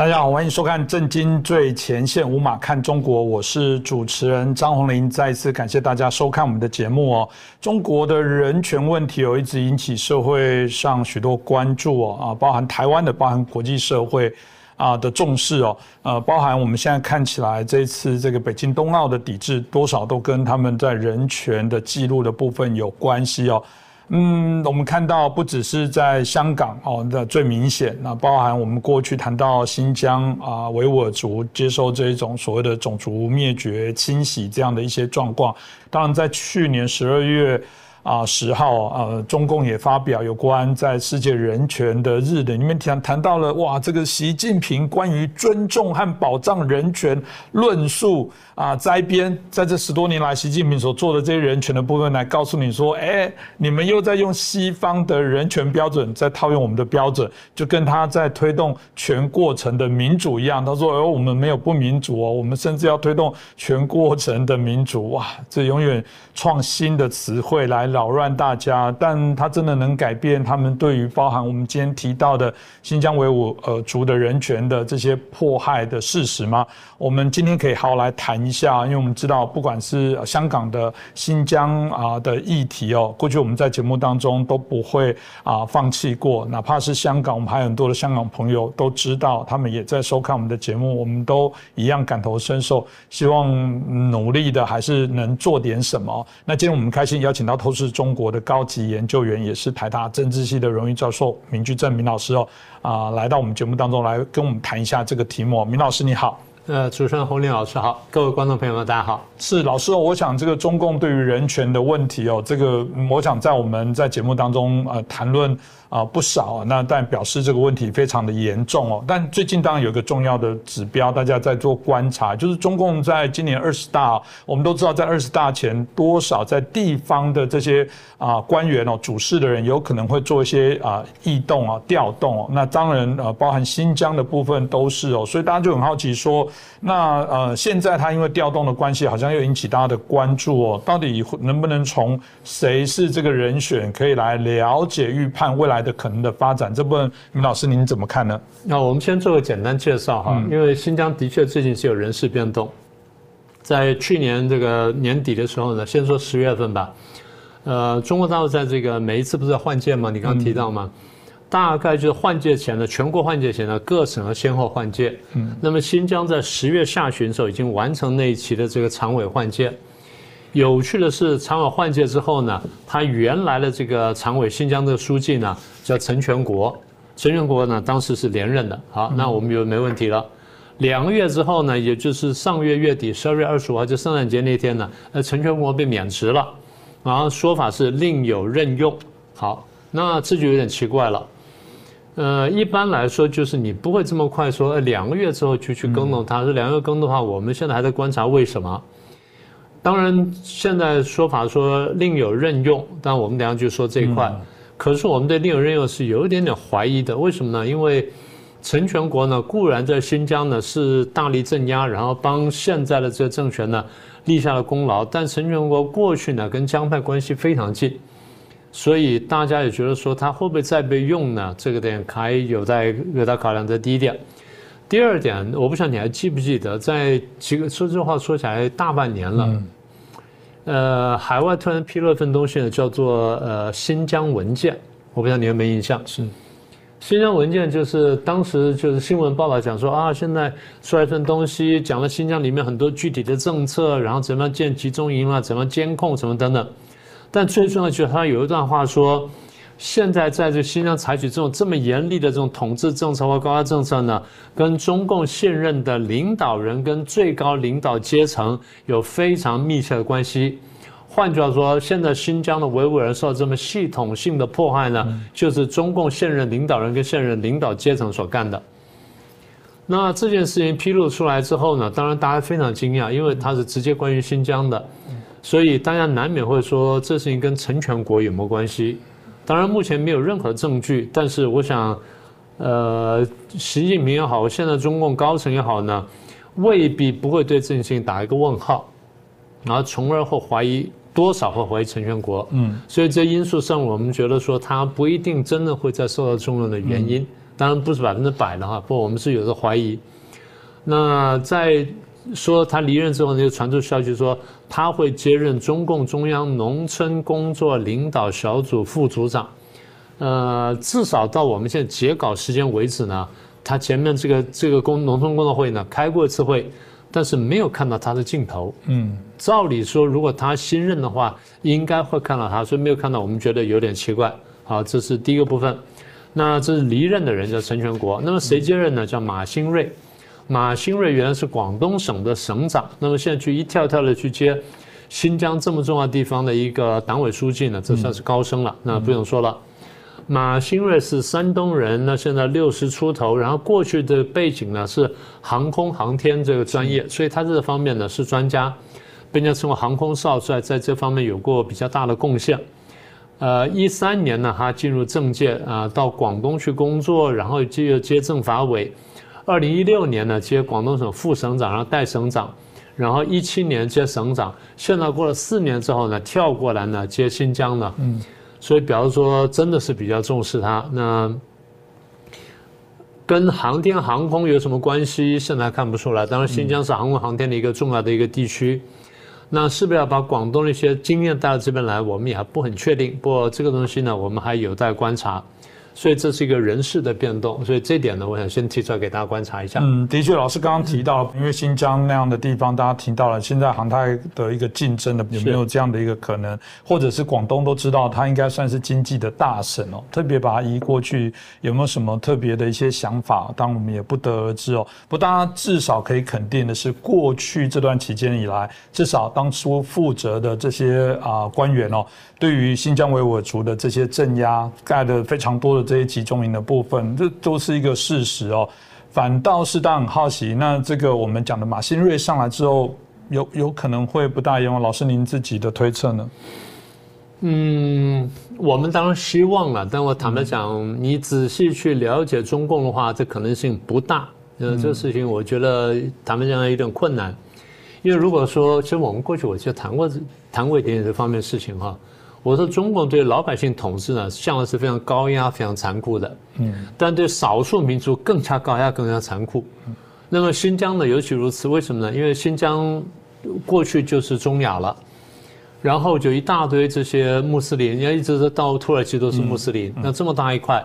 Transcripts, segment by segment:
大家好，欢迎收看《震惊最前线》，无马看中国，我是主持人张宏林。再一次感谢大家收看我们的节目哦。中国的人权问题有一直引起社会上许多关注哦，啊，包含台湾的，包含国际社会啊的重视哦，呃，包含我们现在看起来这次这个北京冬奥的抵制，多少都跟他们在人权的记录的部分有关系哦。嗯，我们看到不只是在香港哦那最明显，那包含我们过去谈到新疆啊维吾尔族接受这一种所谓的种族灭绝清洗这样的一些状况，当然在去年十二月。啊，十号，呃，中共也发表有关在世界人权的日的里面谈谈到了，哇，这个习近平关于尊重和保障人权论述啊，摘编在这十多年来习近平所做的这些人权的部分来告诉你说，哎，你们又在用西方的人权标准在套用我们的标准，就跟他在推动全过程的民主一样。他说，哦，我们没有不民主哦，我们甚至要推动全过程的民主。哇，这永远创新的词汇来。扰乱大家，但他真的能改变他们对于包含我们今天提到的新疆维吾尔族的人权的这些迫害的事实吗？我们今天可以好好来谈一下，因为我们知道，不管是香港的新疆啊的议题哦，过去我们在节目当中都不会啊放弃过，哪怕是香港，我们还有很多的香港朋友都知道，他们也在收看我们的节目，我们都一样感同身受，希望努力的还是能做点什么。那今天我们开心邀请到投。是中国的高级研究员，也是台大政治系的荣誉教授明居正明老师哦，啊，来到我们节目当中来跟我们谈一下这个题目。明老师你好，呃，主持人洪林老师好，各位观众朋友们大家好。是老师，我想这个中共对于人权的问题哦，这个我想在我们在节目当中呃谈论。啊，不少，那但表示这个问题非常的严重哦。但最近当然有一个重要的指标，大家在做观察，就是中共在今年二十大，我们都知道在二十大前多少在地方的这些啊官员哦，主事的人有可能会做一些啊异动啊调动哦。那当然呃，包含新疆的部分都是哦，所以大家就很好奇说，那呃现在他因为调动的关系，好像又引起大家的关注哦，到底能不能从谁是这个人选可以来了解预判未来？的可能的发展，这部分明老师您怎么看呢？那我们先做个简单介绍哈，因为新疆的确最近是有人事变动，在去年这个年底的时候呢，先说十月份吧，呃，中国大陆在这个每一次不是换届吗？你刚刚提到吗？大概就是换届前的全国换届前呢，各省要先后换届。嗯，那么新疆在十月下旬的时候已经完成那一期的这个常委换届。有趣的是，常委换届之后呢，他原来的这个常委新疆的书记呢叫陈全国，陈全国呢当时是连任的。好，那我们就没问题了。两个月之后呢，也就是上个月月底十二月二十五号，就圣诞节那天呢，呃，陈全国被免职了，然后说法是另有任用。好，那这就有点奇怪了。呃，一般来说就是你不会这么快说两个月之后就去更动他，说两个月更的话，我们现在还在观察为什么。当然，现在说法说另有任用，但我们等下就说这一块。可是我们对另有任用是有一点点怀疑的，为什么呢？因为陈全国呢固然在新疆呢是大力镇压，然后帮现在的这个政权呢立下了功劳，但陈全国过去呢跟江派关系非常近，所以大家也觉得说它会不会再被用呢？这个点还有待有待考量。这第一点。第二点，我不晓得你还记不记得，在几个说这话说起来大半年了，呃，海外突然披露一份东西呢，叫做呃新疆文件，我不知道你有没有印象？是，新疆文件就是当时就是新闻报道讲说啊，现在出来一份东西，讲了新疆里面很多具体的政策，然后怎么样建集中营啊，怎么监控什么等等，但最重要就是他有一段话说。现在在这新疆采取这种这么严厉的这种统治政策或高压政策呢，跟中共现任的领导人跟最高领导阶层有非常密切的关系。换句话说，现在新疆的维吾尔人受到这么系统性的迫害呢，就是中共现任领导人跟现任领导阶层所干的。那这件事情披露出来之后呢，当然大家非常惊讶，因为它是直接关于新疆的，所以大家难免会说这事情跟成全国有没有关系？当然，目前没有任何证据，但是我想，呃，习近平也好，现在中共高层也好呢，未必不会对这件事情打一个问号，然后从而会怀疑多少会怀疑成全国。嗯，所以这因素上，我们觉得说他不一定真的会再受到重用的原因。当然不是百分之百的哈，不过我们是有的怀疑。那在说他离任之后呢，就传出消息说他会接任中共中央农村工作领导小组副组长。呃，至少到我们现在截稿时间为止呢，他前面这个这个工农村工作会呢开过一次会，但是没有看到他的镜头。嗯，照理说，如果他新任的话，应该会看到他，所以没有看到，我们觉得有点奇怪。好，这是第一个部分。那这是离任的人叫陈全国，那么谁接任呢？叫马兴瑞。马兴瑞原来是广东省的省长，那么现在去一跳跳的去接新疆这么重要地方的一个党委书记呢，这算是高升了。那不用说了，马兴瑞是山东人，那现在六十出头，然后过去的背景呢是航空航天这个专业，所以他这方面呢是专家，被人家称为航空少帅，在这方面有过比较大的贡献。呃，一三年呢，他进入政界啊，到广东去工作，然后接接政法委。二零一六年呢，接广东省副省长，然后代省长，然后一七年接省长，现在过了四年之后呢，跳过来呢接新疆了。嗯，所以表示说真的是比较重视他。那跟航天航空有什么关系？现在看不出来。当然，新疆是航空航天的一个重要的一个地区。那是不是要把广东的一些经验带到这边来？我们也还不很确定。不过这个东西呢，我们还有待观察。所以这是一个人事的变动，所以这点呢，我想先提出来给大家观察一下。嗯，的确，老师刚刚提到，因为新疆那样的地方，大家提到了现在航太的一个竞争的有没有这样的一个可能，或者是广东都知道它应该算是经济的大省哦，特别把它移过去，有没有什么特别的一些想法？当然我们也不得而知哦。不，大家至少可以肯定的是，过去这段期间以来，至少当初负责的这些啊官员哦。对于新疆维吾尔族的这些镇压盖的非常多的这些集中营的部分，这都是一个事实哦。反倒是大家很好奇，那这个我们讲的马新瑞上来之后，有有可能会不大一样？老师您自己的推测呢？嗯，我们当然希望了，但我坦白讲，你仔细去了解中共的话，这可能性不大。呃，这个事情我觉得坦白讲有点困难，因为如果说，其实我们过去我就谈过谈过一点点这方面事情哈。我说中共对老百姓统治呢，向来是非常高压、非常残酷的。嗯，但对少数民族更加高压、更加残酷。那么新疆呢，尤其如此。为什么呢？因为新疆过去就是中亚了，然后就一大堆这些穆斯林，人家一直到土耳其都是穆斯林。那这么大一块，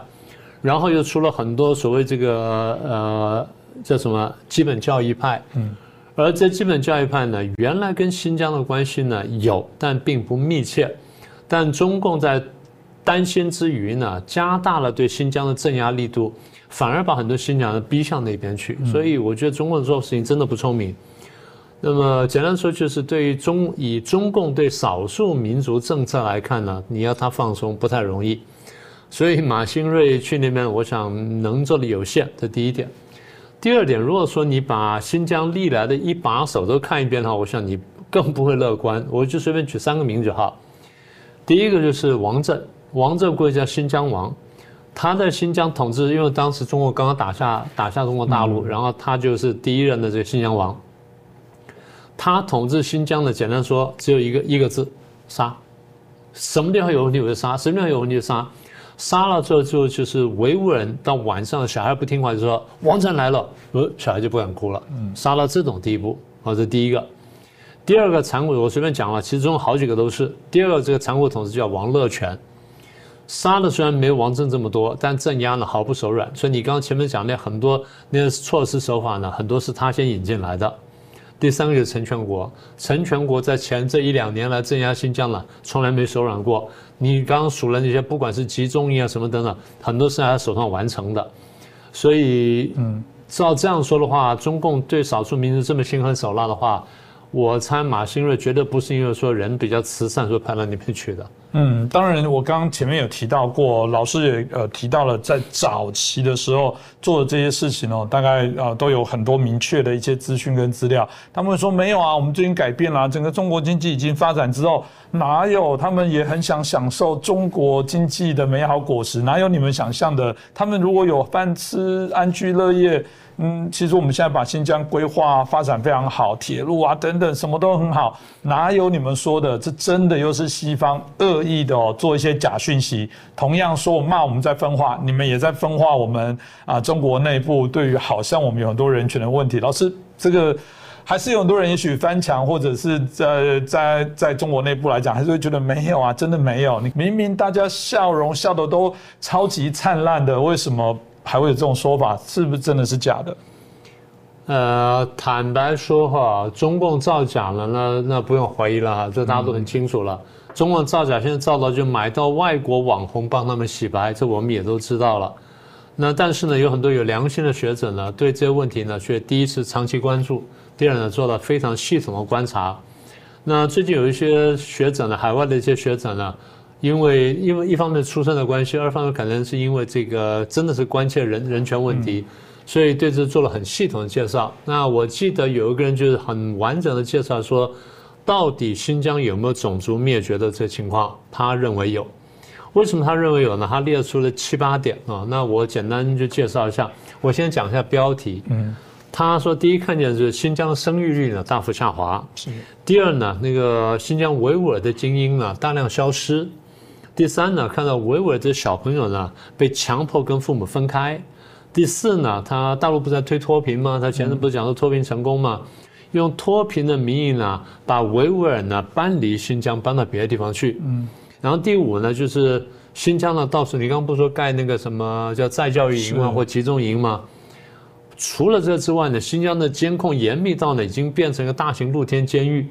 然后又出了很多所谓这个呃叫什么基本教义派。嗯，而这基本教育派呢，原来跟新疆的关系呢有，但并不密切。但中共在担心之余呢，加大了对新疆的镇压力度，反而把很多新疆人逼向那边去。所以我觉得中共做事情真的不聪明。那么简单说，就是对于中以中共对少数民族政策来看呢，你要他放松不太容易。所以马兴瑞去那边，我想能做的有限，这第一点。第二点，如果说你把新疆历来的一把手都看一遍的话，我想你更不会乐观。我就随便举三个名就好。第一个就是王震，王震过去叫新疆王，他在新疆统治，因为当时中国刚刚打下打下中国大陆，然后他就是第一任的这个新疆王。他统治新疆的，简单说只有一个一个字：杀。什么地方有问题我就杀，什么地方有问题就杀。杀了之后就就是维吾尔人到晚上小孩不听话就说王震来了，呃小孩就不敢哭了。杀到这种地步，好，这第一个。第二个残酷，我随便讲了，其中好几个都是。第二个这个残酷统治叫王乐全，杀的虽然没有王震这么多，但镇压呢毫不手软。所以你刚刚前面讲那很多那些措施手法呢，很多是他先引进来的。第三个就是陈全国，陈全国在前这一两年来镇压新疆呢，从来没手软过。你刚刚数了那些，不管是集中营啊什么等等，很多是在他手上完成的。所以，嗯，照这样说的话，中共对少数民族这么心狠手辣的话。我猜马新瑞绝对不是因为说人比较慈善，说派到那边去的。嗯，当然，我刚刚前面有提到过，老师也呃提到了，在早期的时候做的这些事情哦，大概呃都有很多明确的一些资讯跟资料。他们说没有啊，我们最近改变了，整个中国经济已经发展之后，哪有他们也很想享受中国经济的美好果实，哪有你们想象的？他们如果有饭吃，安居乐业。嗯，其实我们现在把新疆规划发展非常好，铁路啊等等什么都很好，哪有你们说的？这真的又是西方恶刻意的做一些假讯息，同样说我骂我们在分化，你们也在分化我们啊中国内部对于好像我们有很多人权的问题。老师，这个还是有很多人也许翻墙，或者是在在在中国内部来讲，还是会觉得没有啊，真的没有。你明明大家笑容笑的都超级灿烂的，为什么还会有这种说法？是不是真的是假的？呃，坦白说哈，中共造假了，那那不用怀疑了哈，这大家都很清楚了。中共造假现在造到就买到外国网红帮他们洗白，这我们也都知道了。那但是呢，有很多有良心的学者呢，对这些问题呢，却第一次长期关注，第二呢，做了非常系统的观察。那最近有一些学者呢，海外的一些学者呢，因为因为一方面出身的关系，二方面可能是因为这个真的是关切人人权问题。所以对这做了很系统的介绍。那我记得有一个人就是很完整的介绍说，到底新疆有没有种族灭绝的这情况？他认为有。为什么他认为有呢？他列出了七八点啊。那我简单就介绍一下。我先讲一下标题。嗯。他说，第一看见就是新疆的生育率呢大幅下滑。是。第二呢，那个新疆维吾尔的精英呢大量消失。第三呢，看到维吾尔的小朋友呢被强迫跟父母分开。第四呢，他大陆不是在推脱贫吗？他前阵不是讲说脱贫成功吗？用脱贫的名义呢，把维吾尔呢搬离新疆，搬到别的地方去。嗯。然后第五呢，就是新疆呢，到处你刚刚不是说盖那个什么叫再教育营吗？或集中营吗？除了这之外呢，新疆的监控严密到呢，已经变成一个大型露天监狱。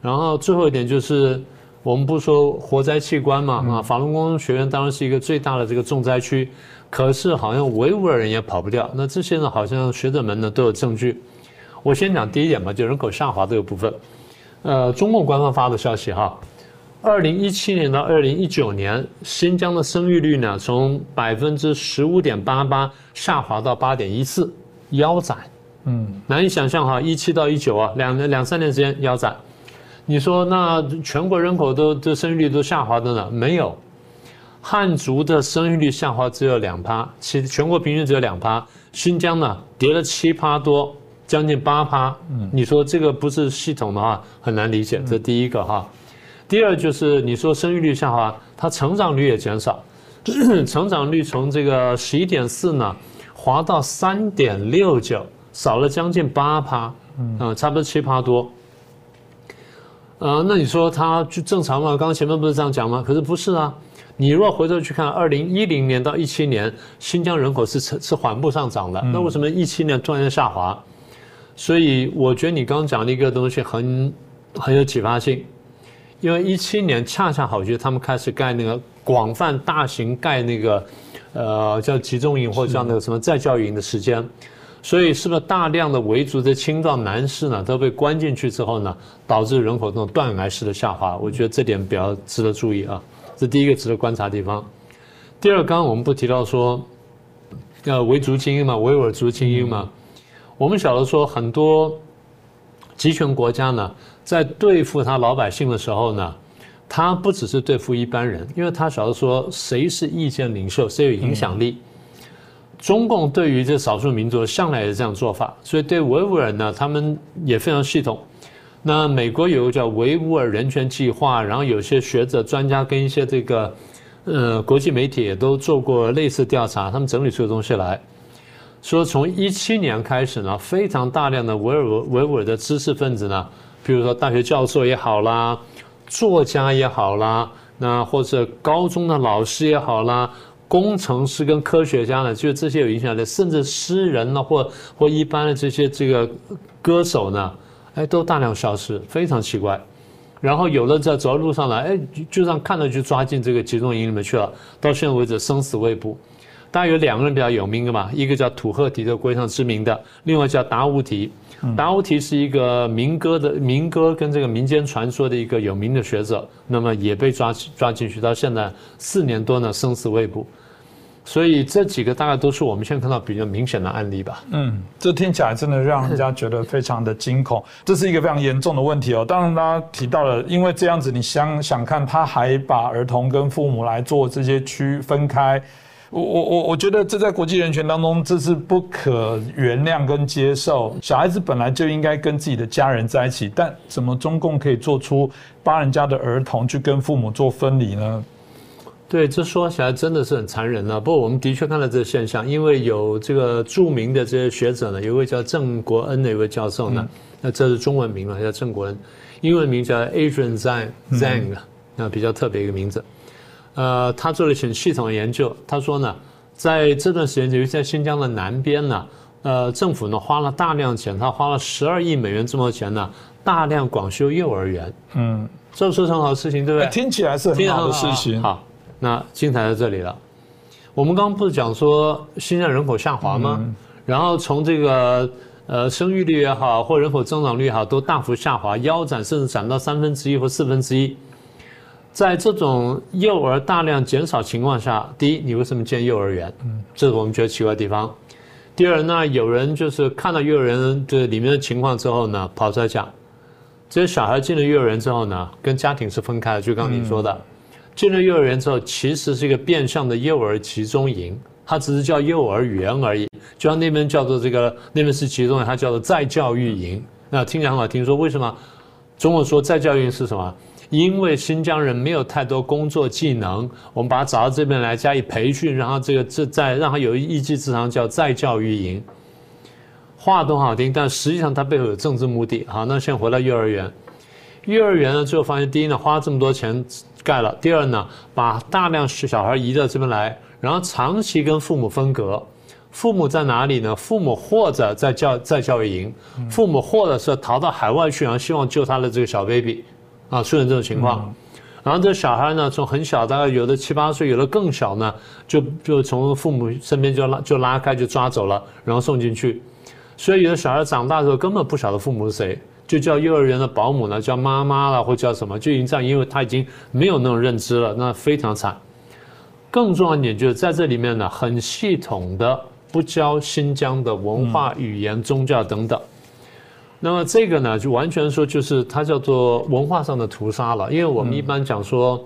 然后最后一点就是，我们不说活摘器官嘛？啊，法轮功学院当然是一个最大的这个重灾区。可是好像维吾尔人也跑不掉，那这些呢，好像学者们呢都有证据。我先讲第一点吧，就人口下滑这个部分。呃，中共官方发的消息哈，二零一七年到二零一九年，新疆的生育率呢从百分之十五点八八下滑到八点一四，腰斩。嗯，难以想象哈，一七到一九啊，两年两三年时间腰斩。你说那全国人口都都生育率都下滑的呢？没有。汉族的生育率下滑只有两趴，其全国平均只有两趴。新疆呢跌了七趴多，将近八趴。嗯，你说这个不是系统的话，很难理解。这第一个哈。第二就是你说生育率下滑，它成长率也减少，成长率从这个十一点四呢滑到三点六九，少了将近八趴。嗯，差不多七趴多。呃，那你说它就正常吗？刚刚前面不是这样讲吗？可是不是啊。你若回头去看，二零一零年到一七年，新疆人口是是缓步上涨的。那为什么一七年突然下滑？所以我觉得你刚刚讲的一个东西很很有启发性，因为一七年恰恰好就是他们开始盖那个广泛大型盖那个呃叫集中营或者叫那个什么再教育营的时间，所以是不是大量的维族的青壮男士呢都被关进去之后呢，导致人口这种断崖式的下滑？我觉得这点比较值得注意啊。这第一个值得观察地方。第二，刚刚我们不提到说，呃，维族精英嘛，维吾尔族精英嘛，我们晓得说很多集权国家呢，在对付他老百姓的时候呢，他不只是对付一般人，因为他晓得说谁是意见领袖，谁有影响力。中共对于这少数民族向来也是这样做法，所以对维吾尔呢，他们也非常系统。那美国有个叫维吾尔人权计划，然后有些学者、专家跟一些这个，呃，国际媒体也都做过类似调查，他们整理出的东西来，说从一七年开始呢，非常大量的维尔维吾尔的知识分子呢，比如说大学教授也好啦，作家也好啦，那或者高中的老师也好啦，工程师跟科学家呢，就这些有影响力，甚至诗人呢，或或一般的这些这个歌手呢。哎，都大量消失，非常奇怪。然后有的在走在路上呢，哎，就让看到就抓进这个集中营里面去了。到现在为止生死未卜。大概有两个人比较有名的嘛，一个叫土赫提，的国际上知名的；另外叫达乌提。达乌提是一个民歌的民歌跟这个民间传说的一个有名的学者，那么也被抓抓进去，到现在四年多呢，生死未卜。所以这几个大概都是我们现在看到比较明显的案例吧。嗯，这听起来真的让人家觉得非常的惊恐，这是一个非常严重的问题哦。当然，大家提到了，因为这样子，你想想看，他还把儿童跟父母来做这些区分开，我我我我觉得这在国际人权当中，这是不可原谅跟接受。小孩子本来就应该跟自己的家人在一起，但怎么中共可以做出帮人家的儿童去跟父母做分离呢？对，这说起来真的是很残忍了。不过我们的确看到这个现象，因为有这个著名的这些学者呢，有一位叫郑国恩的一位教授呢，那这是中文名嘛，叫郑国恩，英文名叫 Adrian Zhang Zhang，那比较特别一个名字。呃，他做了很系统的研究。他说呢，在这段时间，尤其在新疆的南边呢，呃，政府呢花了大量钱，他花了十二亿美元这么多钱呢，大量广修幼儿园。嗯，这是很好的事情，对不对？听起来是很好的事情。好，那精彩在这里了。我们刚刚不是讲说新疆人口下滑吗？然后从这个呃生育率也好，或人口增长率也好，都大幅下滑，腰斩甚至斩到三分之一或四分之一。在这种幼儿大量减少情况下，第一，你为什么建幼儿园？嗯，这是我们觉得奇怪的地方。第二，呢有人就是看到幼儿园这里面的情况之后呢，跑出来讲，这些小孩进了幼儿园之后呢，跟家庭是分开的。就刚你说的，进了幼儿园之后，其实是一个变相的幼儿集中营，它只是叫幼儿园而已。就像那边叫做这个，那边是集中营，它叫做再教育营。那听起来很好听，说为什么？中国说再教育营是什么？因为新疆人没有太多工作技能，我们把他找到这边来加以培训，然后这个这再让他有一技之长，叫再教育营。话都好听，但实际上它背后有政治目的。好，那先回到幼儿园。幼儿园呢，最后发现，第一呢，花这么多钱盖了；第二呢，把大量小孩移到这边来，然后长期跟父母分隔。父母在哪里呢？父母或者在教在教育营，父母或者是逃到海外去，然后希望救他的这个小 baby。啊，出现这种情况，然后这小孩呢，从很小，大概有的七八岁，有的更小呢，就就从父母身边就拉就拉开，就抓走了，然后送进去。所以有的小孩长大之后根本不晓得父母是谁，就叫幼儿园的保姆呢，叫妈妈了，或叫什么，就已经这样，因为他已经没有那种认知了，那非常惨。更重要一点就是在这里面呢，很系统的不教新疆的文化、语言、宗教等等。那么这个呢，就完全说就是它叫做文化上的屠杀了。因为我们一般讲说，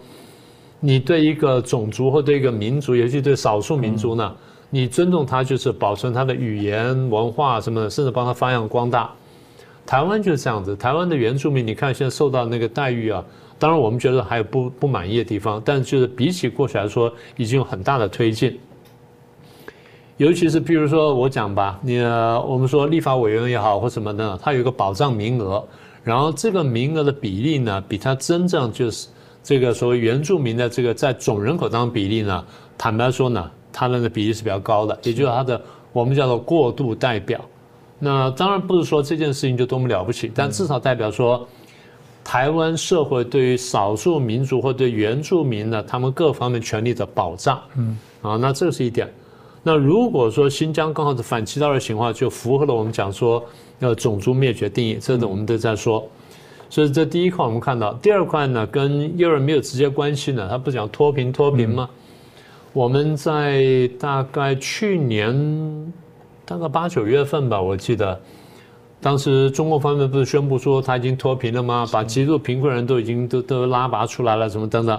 你对一个种族或对一个民族，尤其对少数民族呢，你尊重他，就是保存他的语言文化什么的，甚至帮他发扬光大。台湾就是这样子，台湾的原住民，你看现在受到那个待遇啊，当然我们觉得还有不不满意的地方，但就是比起过去来说，已经有很大的推进。尤其是，譬如说我讲吧，你我们说立法委员也好或什么的，他有一个保障名额，然后这个名额的比例呢，比他真正就是这个所谓原住民的这个在总人口当中比例呢，坦白说呢，它的比例是比较高的，也就是他的我们叫做过渡代表。那当然不是说这件事情就多么了不起，但至少代表说，台湾社会对于少数民族或对原住民呢，他们各方面权利的保障。嗯，啊，那这是一点。那如果说新疆刚好是反其道而行的话，就符合了我们讲说要种族灭绝定义，这个我们都在说。所以这第一块我们看到，第二块呢跟幼儿没有直接关系呢，他不讲脱贫脱贫吗？我们在大概去年大概八九月份吧，我记得当时中国方面不是宣布说他已经脱贫了吗？把极度贫困人都已经都都拉拔出来了，什么等等。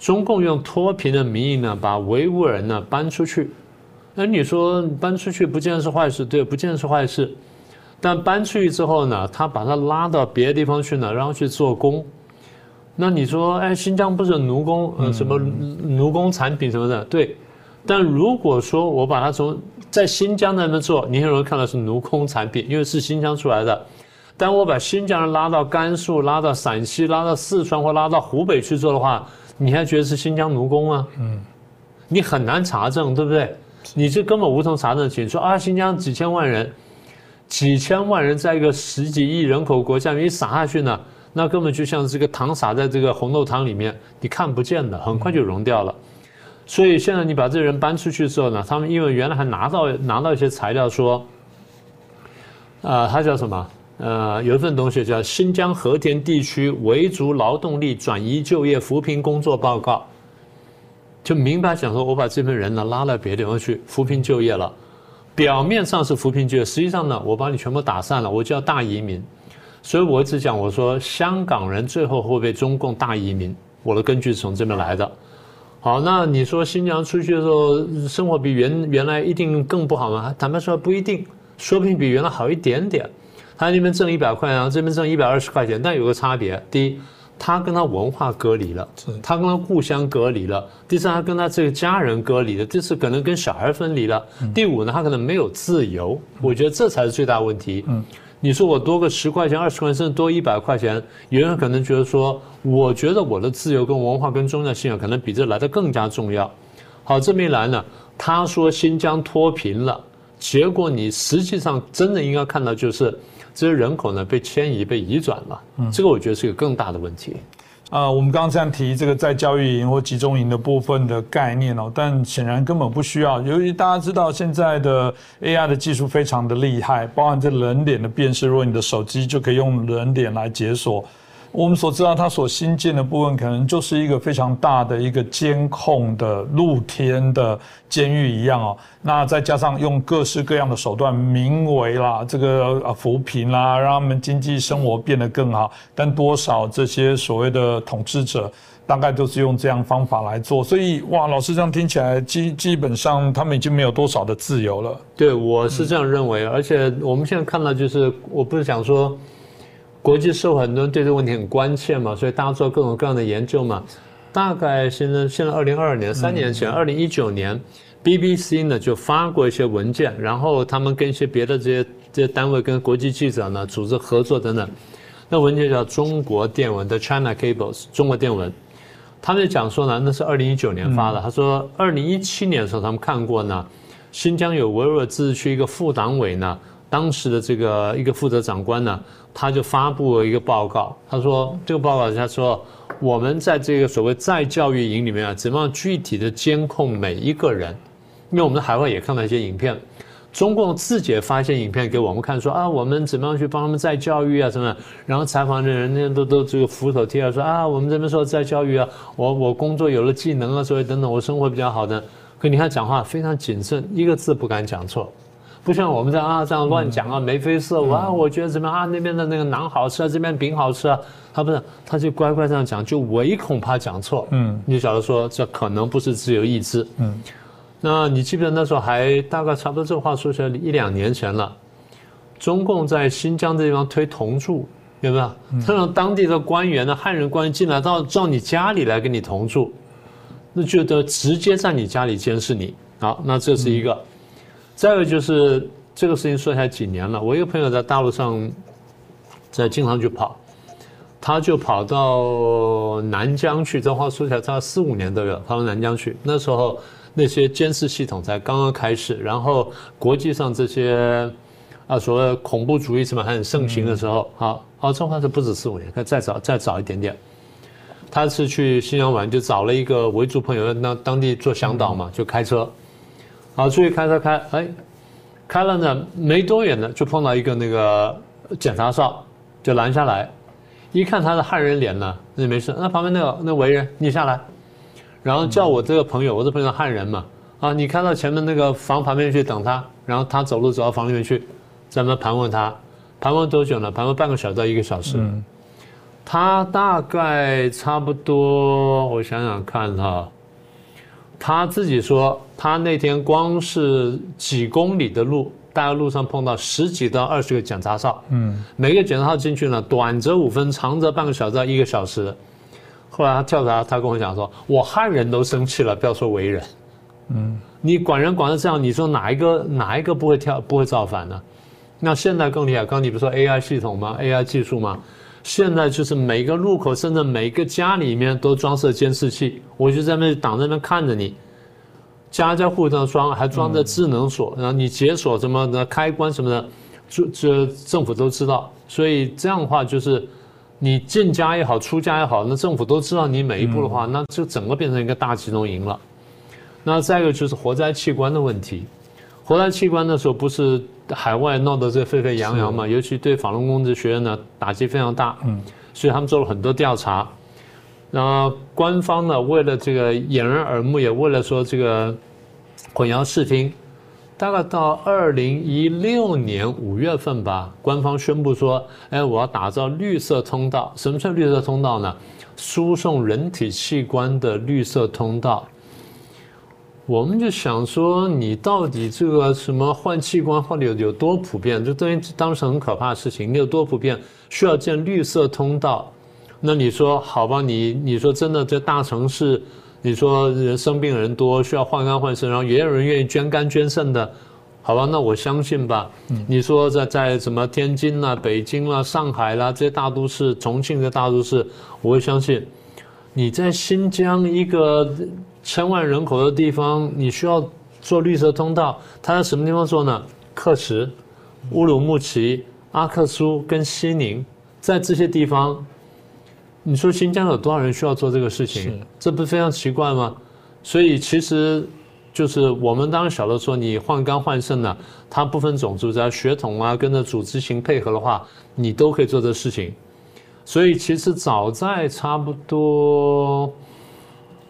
中共用脱贫的名义呢，把维吾尔人呢搬出去。那你说搬出去不见得是坏事，对，不见得是坏事。但搬出去之后呢，他把他拉到别的地方去呢，然后去做工。那你说，哎，新疆不是奴工，呃，什么奴工产品什么的，对。但如果说我把它从在新疆那边做，你很容易看到是奴工产品，因为是新疆出来的。但我把新疆人拉到甘肃、拉到陕西、拉到四川或拉到湖北去做的话，你还觉得是新疆奴工吗？嗯，你很难查证，对不对？你这根本无从查证清楚。说啊，新疆几千万人，几千万人在一个十几亿人口国家里面撒下去呢，那根本就像这个糖撒在这个红豆汤里面，你看不见的，很快就融掉了。所以现在你把这人搬出去之后呢，他们因为原来还拿到拿到一些材料说，啊，他叫什么？呃，有一份东西叫《新疆和田地区维族劳动力转移就业扶贫工作报告》。就明白讲说，我把这批人呢拉到别的地方去扶贫就业了，表面上是扶贫就业，实际上呢，我把你全部打散了，我叫大移民。所以我一直讲，我说香港人最后会被中共大移民，我的根据是从这边来的。好，那你说新疆出去的时候生活比原原来一定更不好吗？坦白说不一定，说不定比原来好一点点。他那边挣一百块，然后这边挣一百二十块钱，但有个差别：第一，他跟他文化隔离了；他跟他故乡隔离了；第三，他跟他这个家人隔离了，第四可能跟小孩分离了；第五呢，他可能没有自由。我觉得这才是最大问题。嗯，你说我多个十块钱、二十块钱，甚至多一百块钱，有人可能觉得说，我觉得我的自由跟文化跟宗教信仰可能比这来的更加重要。好，这么一来呢，他说新疆脱贫了，结果你实际上真的应该看到就是。这些人口呢被迁移、被移转了，这个我觉得是一个更大的问题。啊，我们刚刚这样提这个在教育营或集中营的部分的概念哦，但显然根本不需要。由于大家知道现在的 AI 的技术非常的厉害，包含这人脸的辨识，如果你的手机就可以用人脸来解锁。我们所知道，它所新建的部分可能就是一个非常大的一个监控的露天的监狱一样哦。那再加上用各式各样的手段，名为啦这个啊扶贫啦，让他们经济生活变得更好。但多少这些所谓的统治者，大概都是用这样方法来做。所以哇，老师这样听起来，基基本上他们已经没有多少的自由了。对，我是这样认为。而且我们现在看到，就是我不是想说。国际社会很多人对这个问题很关切嘛，所以大家做各种各样的研究嘛。大概现在现在二零二二年三年前，二零一九年，BBC 呢就发过一些文件，然后他们跟一些别的这些这些单位跟国际记者呢组织合作等等。那文件叫《中国电文》的 China Cables，中国电文。他们讲说呢，那是二零一九年发的。他说二零一七年的时候他们看过呢，新疆有维吾尔自治区一个副党委呢。当时的这个一个负责长官呢，他就发布了一个报告，他说这个报告他说我们在这个所谓再教育营里面啊，怎么样具体的监控每一个人？因为我们在海外也看到一些影片，中共自己也发现影片给我们看，说啊，我们怎么样去帮他们再教育啊什么？然后采访的人那都都这个扶手贴啊，说啊，我们这边说再教育啊，我我工作有了技能啊，所以等等，我生活比较好的。可你看讲话非常谨慎，一个字不敢讲错。不像我们这样啊，这样乱讲啊，眉飞色舞啊，我觉得怎么样啊？那边的那个馕好吃啊，这边饼好吃啊，他不是，他就乖乖这样讲，就唯恐怕讲错。嗯，你晓得说这可能不是自由意志。嗯，那你记不记得那时候还大概差不多这话说起来一两年前了，中共在新疆这地方推同住，有没有？他让当地的官员呢，汉人官员进来到到你家里来跟你同住，那就得直接在你家里监视你。好，那这是一个。再有就是这个事情说起来几年了，我一个朋友在大陆上，在经常去跑，他就跑到南疆去。这话说起来，差四五年都有跑到南疆去。那时候那些监视系统才刚刚开始，然后国际上这些啊所谓恐怖主义什么还很盛行的时候，好，哦，这话是不止四五年，可以再早再早一点点。他是去新疆玩，就找了一个维族朋友，那当地做向导嘛，就开车。好，出去开车开，哎，开了呢，没多远呢，就碰到一个那个检查哨，就拦下来，一看他的汉人脸呢，那就没事，那旁边那个那维人，你下来，然后叫我这个朋友，我这朋友汉人嘛，啊，你开到前面那个房旁边去等他，然后他走路走到房里面去，咱们盘问他，盘问多久呢？盘问半个小时到一个小时，他大概差不多，我想想看哈。他自己说，他那天光是几公里的路，大概路上碰到十几到二十个检查哨，嗯，每个检查哨进去呢，短则五分，长则半个小时到一个小时。后来他跳槽，他跟我讲说，我汉人都生气了，不要说为人，嗯，你管人管成这样，你说哪一个哪一个不会跳不会造反呢？那现在更厉害，刚你不是说 AI 系统吗？AI 技术吗？现在就是每个路口，甚至每个家里面都装设监视器，我就在那挡在那看着你，家家户户都装，还装着智能锁，然后你解锁什么的开关什么的，这这政府都知道。所以这样的话，就是你进家也好，出家也好，那政府都知道你每一步的话，那就整个变成一个大集中营了。那再一个就是活摘器官的问题，活摘器官的时候不是。海外闹得这沸沸扬扬嘛，尤其对法轮功这学院呢打击非常大，嗯，所以他们做了很多调查，然后官方呢为了这个掩人耳目，也为了说这个混淆视听，大概到二零一六年五月份吧，官方宣布说，哎，我要打造绿色通道。什么叫绿色通道呢？输送人体器官的绿色通道。我们就想说，你到底这个什么换器官换的有有多普遍？这等于当时很可怕的事情。你有多普遍？需要建绿色通道？那你说好吧？你你说真的，在大城市。你说人生病人多，需要换肝换肾，然后也有人愿意捐肝捐肾的，好吧？那我相信吧。你说在在什么天津啦、北京啦、上海啦这些大都市，重庆的大都市，我会相信。你在新疆一个千万人口的地方，你需要做绿色通道，它在什么地方做呢？克什、乌鲁木齐、阿克苏跟西宁，在这些地方。你说新疆有多少人需要做这个事情？这不是非常奇怪吗？所以其实就是我们当然晓得说，你换肝换肾呢，它不分种族，只要血统啊跟着组织型配合的话，你都可以做这事情。所以其实早在差不多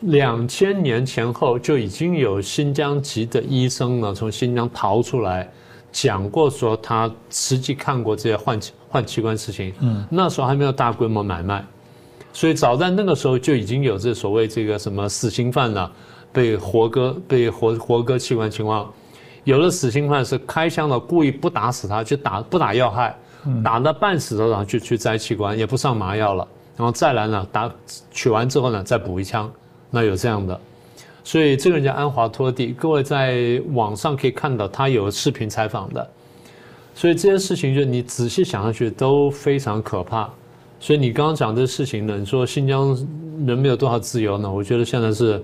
两千年前后，就已经有新疆籍的医生呢从新疆逃出来，讲过说他实际看过这些换换器官事情。嗯，那时候还没有大规模买卖。所以早在那个时候就已经有这所谓这个什么死刑犯呢，被活割被活活割器官情况，有的死刑犯是开枪了，故意不打死他，就打不打要害，打到半死的然后就去摘器官，也不上麻药了，然后再来呢打取完之后呢再补一枪，那有这样的，所以这个人叫安华托蒂，各位在网上可以看到他有视频采访的，所以这些事情就你仔细想下去都非常可怕。所以你刚刚讲这事情呢？你说新疆人没有多少自由呢？我觉得现在是，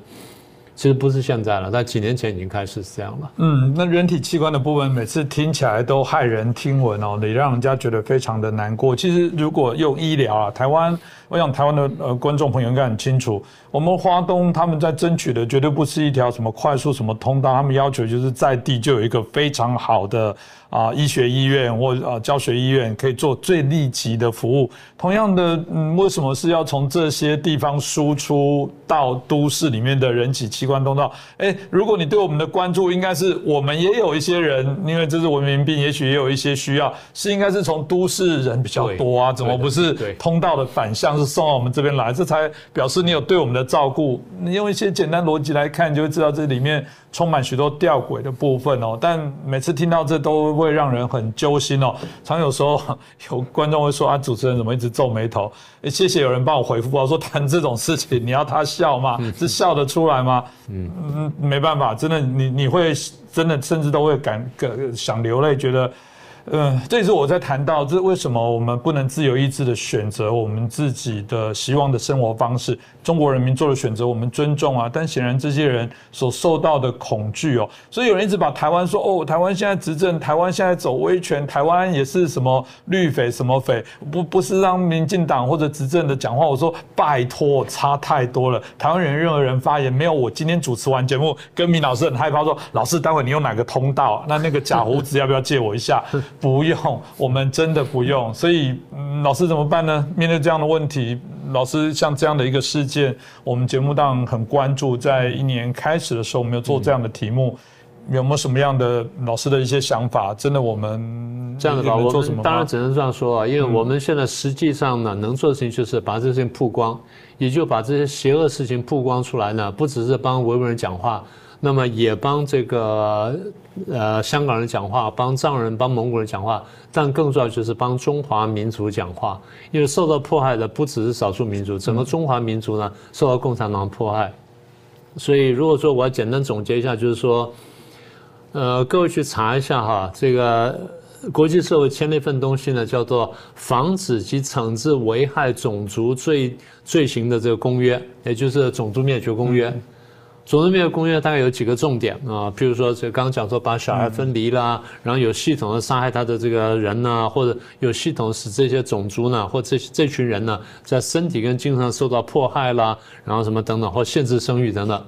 其实不是现在了，在几年前已经开始是这样了。嗯，那人体器官的部分，每次听起来都骇人听闻哦，你让人家觉得非常的难过。其实如果用医疗啊，台湾，我想台湾的呃观众朋友应该很清楚，我们华东他们在争取的绝对不是一条什么快速什么通道，他们要求就是在地就有一个非常好的。啊，医学医院或啊教学医院可以做最立即的服务。同样的，嗯，为什么是要从这些地方输出到都市里面的人体器官通道？哎，如果你对我们的关注，应该是我们也有一些人，因为这是文明病，也许也有一些需要，是应该是从都市人比较多啊？怎么不是通道的反向是送到我们这边来？这才表示你有对我们的照顾。你用一些简单逻辑来看，就会知道这里面。充满许多吊诡的部分哦，但每次听到这都会让人很揪心哦。常有时候 有观众会说啊，主持人怎么一直皱眉头？谢谢有人帮我回复啊，说谈这种事情你要他笑吗？是笑得出来吗？嗯嗯，没办法，真的你你会真的甚至都会感想流泪，觉得。嗯，这也是我在谈到，这为什么我们不能自由意志的选择我们自己的希望的生活方式？中国人民做的选择，我们尊重啊。但显然这些人所受到的恐惧哦，所以有人一直把台湾说哦，台湾现在执政，台湾现在走威权，台湾也是什么绿匪什么匪，不不是让民进党或者执政的讲话。我说拜托，差太多了。台湾人任何人发言，没有我今天主持完节目，跟明老师很害怕说，老师待会你用哪个通道？那那个假胡子要不要借我一下？不用，我们真的不用。所以，老师怎么办呢？面对这样的问题，老师像这样的一个事件，我们节目当然很关注。在一年开始的时候，我们有做这样的题目，有没有什么样的老师的一些想法？真的，我们这样的吧，我们当然只能这样说啊，因为我们现在实际上呢，能做的事情就是把这些事情曝光，也就把这些邪恶事情曝光出来呢，不只是帮维吾尔人讲话。那么也帮这个呃香港人讲话，帮藏人、帮蒙古人讲话，但更重要就是帮中华民族讲话，因为受到迫害的不只是少数民族，整个中华民族呢受到共产党迫害。所以如果说我要简单总结一下，就是说，呃，各位去查一下哈，这个国际社会签了一份东西呢，叫做《防止及惩治危害种族罪罪行的这个公约》，也就是《种族灭绝公约》。种族灭绝公约大概有几个重点啊，譬如说这刚刚讲说把小孩分离啦，然后有系统的杀害他的这个人呢，或者有系统使这些种族呢，或这这群人呢，在身体跟精神上受到迫害啦，然后什么等等，或限制生育等等。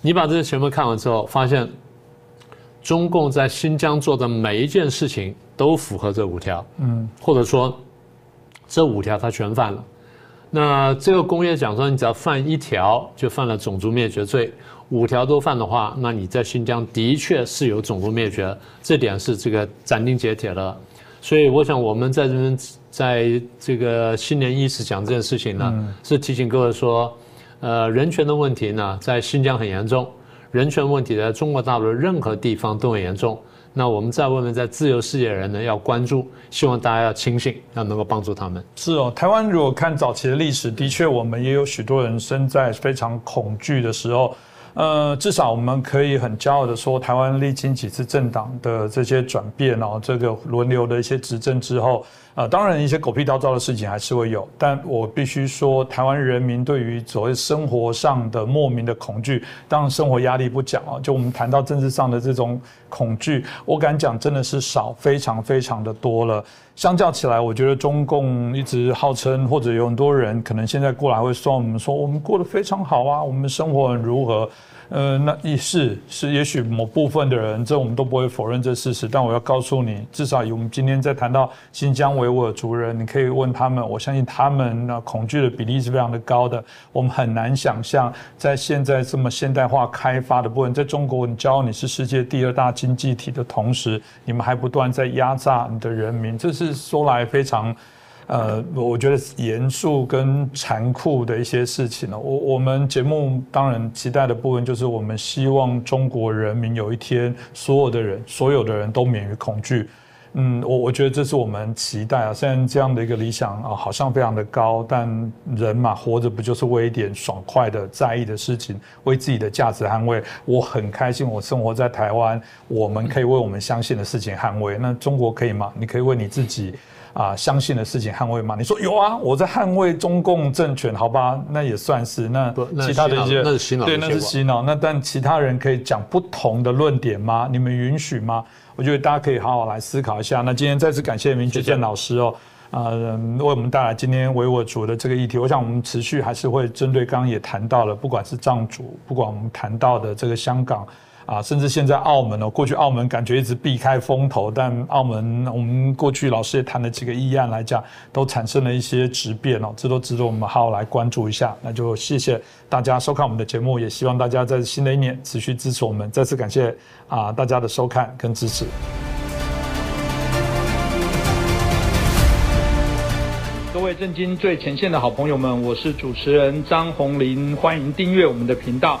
你把这些全部看完之后，发现中共在新疆做的每一件事情都符合这五条，嗯，或者说这五条他全犯了。那这个公约讲说，你只要犯一条，就犯了种族灭绝罪；五条都犯的话，那你在新疆的确是有种族灭绝，这点是这个斩钉截铁的。所以我想我们在这边在这个新年伊始讲这件事情呢，是提醒各位说，呃，人权的问题呢，在新疆很严重，人权问题在中国大陆任何地方都很严重。那我们在外面在自由世界的人呢，要关注，希望大家要清醒，要能够帮助他们。是哦，台湾如果看早期的历史，的确我们也有许多人生在非常恐惧的时候。呃，至少我们可以很骄傲的说，台湾历经几次政党的这些转变然后，这个轮流的一些执政之后。啊，当然一些狗屁倒灶的事情还是会有，但我必须说，台湾人民对于所谓生活上的莫名的恐惧，当然生活压力不讲啊，就我们谈到政治上的这种恐惧，我敢讲真的是少，非常非常的多了。相较起来，我觉得中共一直号称，或者有很多人可能现在过来会说我们说我们过得非常好啊，我们生活很如何。呃，那也是是，也许某部分的人，这我们都不会否认这事实。但我要告诉你，至少以我们今天在谈到新疆为维吾尔族人，你可以问他们，我相信他们那恐惧的比例是非常的高的。我们很难想象，在现在这么现代化开发的部分，在中国，你骄傲你是世界第二大经济体的同时，你们还不断在压榨你的人民，这是说来非常。呃，我觉得严肃跟残酷的一些事情呢，我我们节目当然期待的部分就是我们希望中国人民有一天所有的人所有的人都免于恐惧。嗯，我我觉得这是我们期待啊。虽然这样的一个理想啊，好像非常的高，但人嘛，活着不就是为一点爽快的在意的事情，为自己的价值捍卫？我很开心，我生活在台湾，我们可以为我们相信的事情捍卫。那中国可以吗？你可以为你自己。啊，相信的事情捍卫吗？你说有啊，我在捍卫中共政权，好吧，那也算是。那其他的一些，那是洗脑，对，那是洗脑。那但其他人可以讲不同的论点吗？你们允许吗？我觉得大家可以好好来思考一下。那今天再次感谢明觉健老师哦，啊，为我们带来今天维吾族的这个议题。我想我们持续还是会针对刚刚也谈到了，不管是藏族，不管我们谈到的这个香港。啊，甚至现在澳门哦，过去澳门感觉一直避开风头，但澳门我们过去老师也谈了几个议案来讲，都产生了一些质变哦，这都值得我们好好来关注一下。那就谢谢大家收看我们的节目，也希望大家在新的一年持续支持我们。再次感谢啊大家的收看跟支持。各位震惊最前线的好朋友们，我是主持人张宏林，欢迎订阅我们的频道。